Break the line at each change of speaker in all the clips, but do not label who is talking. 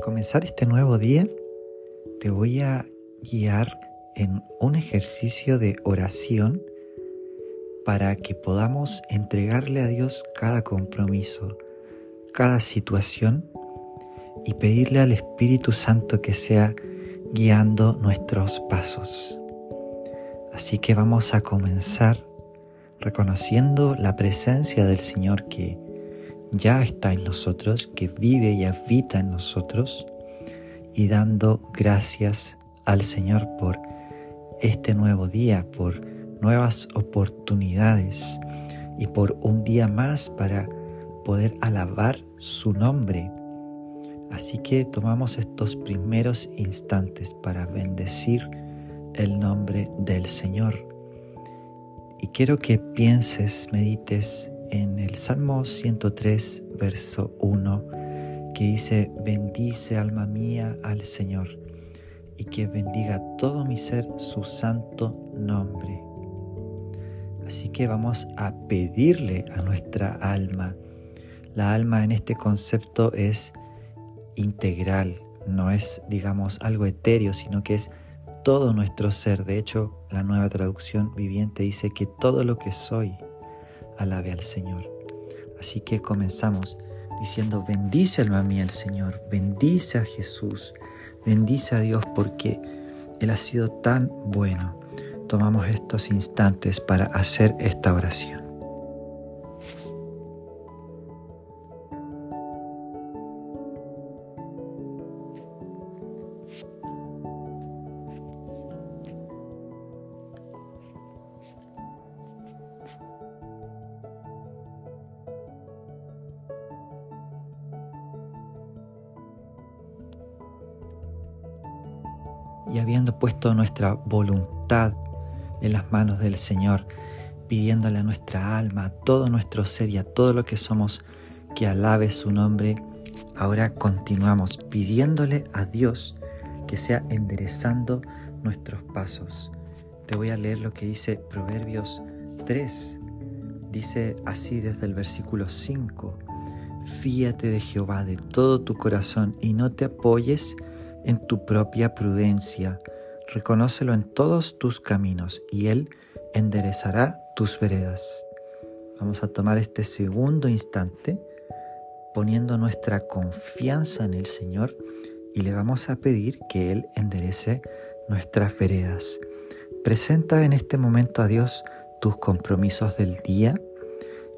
comenzar este nuevo día, te voy a guiar en un ejercicio de oración para que podamos entregarle a Dios cada compromiso, cada situación y pedirle al Espíritu Santo que sea guiando nuestros pasos. Así que vamos a comenzar reconociendo la presencia del Señor que ya está en nosotros, que vive y habita en nosotros, y dando gracias al Señor por este nuevo día, por nuevas oportunidades y por un día más para poder alabar su nombre. Así que tomamos estos primeros instantes para bendecir el nombre del Señor. Y quiero que pienses, medites en el Salmo 103, verso 1, que dice, bendice alma mía al Señor y que bendiga todo mi ser su santo nombre. Así que vamos a pedirle a nuestra alma. La alma en este concepto es integral, no es, digamos, algo etéreo, sino que es todo nuestro ser. De hecho, la nueva traducción viviente dice que todo lo que soy alabe al Señor. Así que comenzamos diciendo, bendice alma mía el Señor, bendice a Jesús, bendice a Dios porque Él ha sido tan bueno. Tomamos estos instantes para hacer esta oración. Y habiendo puesto nuestra voluntad en las manos del Señor, pidiéndole a nuestra alma, a todo nuestro ser y a todo lo que somos que alabe su nombre, ahora continuamos pidiéndole a Dios que sea enderezando nuestros pasos. Te voy a leer lo que dice Proverbios 3. Dice así desde el versículo 5. Fíate de Jehová de todo tu corazón y no te apoyes en tu propia prudencia. Reconócelo en todos tus caminos y Él enderezará tus veredas. Vamos a tomar este segundo instante poniendo nuestra confianza en el Señor y le vamos a pedir que Él enderece nuestras veredas. Presenta en este momento a Dios tus compromisos del día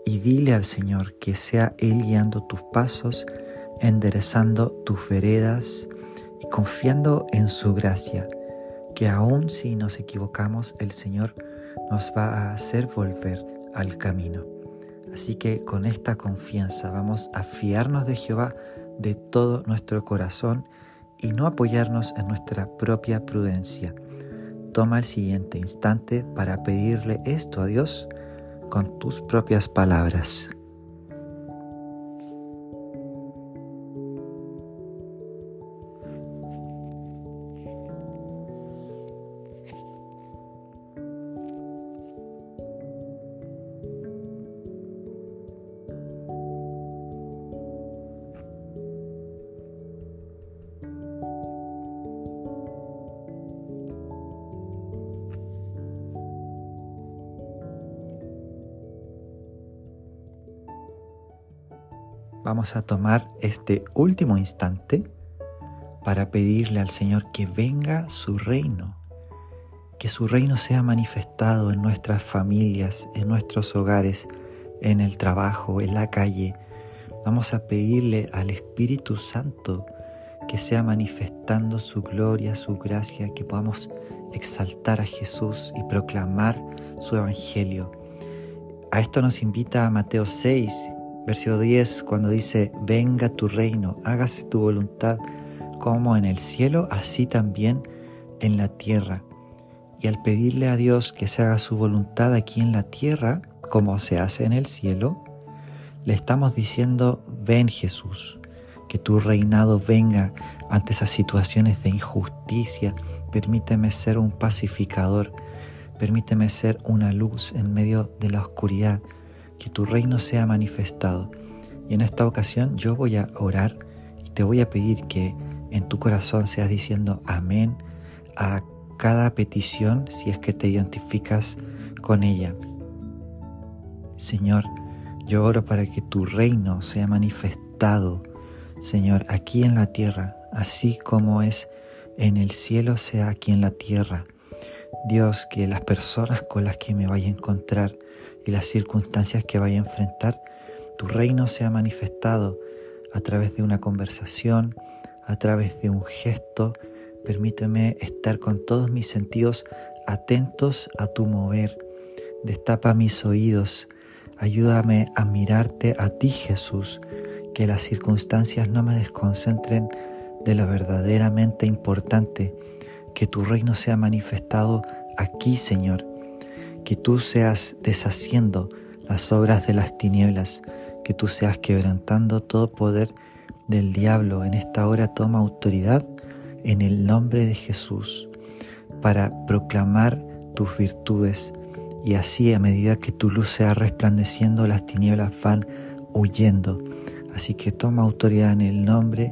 y dile al Señor que sea Él guiando tus pasos, enderezando tus veredas, y confiando en su gracia, que aun si nos equivocamos, el Señor nos va a hacer volver al camino. Así que con esta confianza vamos a fiarnos de Jehová de todo nuestro corazón y no apoyarnos en nuestra propia prudencia. Toma el siguiente instante para pedirle esto a Dios con tus propias palabras. Vamos a tomar este último instante para pedirle al Señor que venga su reino, que su reino sea manifestado en nuestras familias, en nuestros hogares, en el trabajo, en la calle. Vamos a pedirle al Espíritu Santo que sea manifestando su gloria, su gracia, que podamos exaltar a Jesús y proclamar su evangelio. A esto nos invita Mateo 6, Versículo 10, cuando dice, venga tu reino, hágase tu voluntad como en el cielo, así también en la tierra. Y al pedirle a Dios que se haga su voluntad aquí en la tierra, como se hace en el cielo, le estamos diciendo, ven Jesús, que tu reinado venga ante esas situaciones de injusticia. Permíteme ser un pacificador, permíteme ser una luz en medio de la oscuridad que tu reino sea manifestado. Y en esta ocasión yo voy a orar y te voy a pedir que en tu corazón seas diciendo amén a cada petición si es que te identificas con ella. Señor, yo oro para que tu reino sea manifestado, Señor, aquí en la tierra, así como es en el cielo, sea aquí en la tierra. Dios, que las personas con las que me vaya a encontrar y las circunstancias que vaya a enfrentar, tu reino sea manifestado a través de una conversación, a través de un gesto. Permíteme estar con todos mis sentidos atentos a tu mover. Destapa mis oídos. Ayúdame a mirarte a ti, Jesús, que las circunstancias no me desconcentren de lo verdaderamente importante, que tu reino sea manifestado aquí, Señor, que tú seas deshaciendo las obras de las tinieblas, que tú seas quebrantando todo poder del diablo. En esta hora toma autoridad en el nombre de Jesús para proclamar tus virtudes. Y así a medida que tu luz sea resplandeciendo las tinieblas van huyendo. Así que toma autoridad en el nombre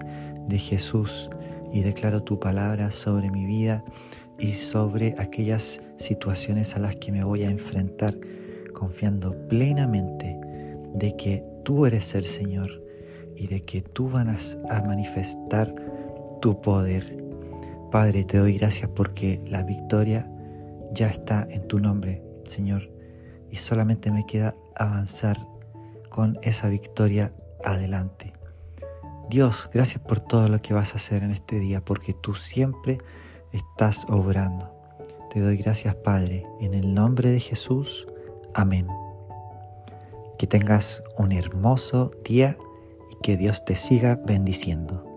de Jesús y declaro tu palabra sobre mi vida y sobre aquellas situaciones a las que me voy a enfrentar, confiando plenamente de que tú eres el Señor y de que tú vas a manifestar tu poder. Padre, te doy gracias porque la victoria ya está en tu nombre, Señor, y solamente me queda avanzar con esa victoria adelante. Dios, gracias por todo lo que vas a hacer en este día, porque tú siempre estás obrando. Te doy gracias, Padre, en el nombre de Jesús. Amén. Que tengas un hermoso día y que Dios te siga bendiciendo.